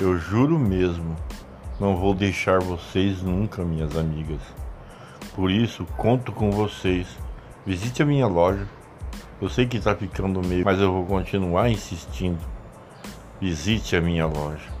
Eu juro mesmo, não vou deixar vocês nunca, minhas amigas. Por isso, conto com vocês. Visite a minha loja. Eu sei que está ficando meio, mas eu vou continuar insistindo. Visite a minha loja.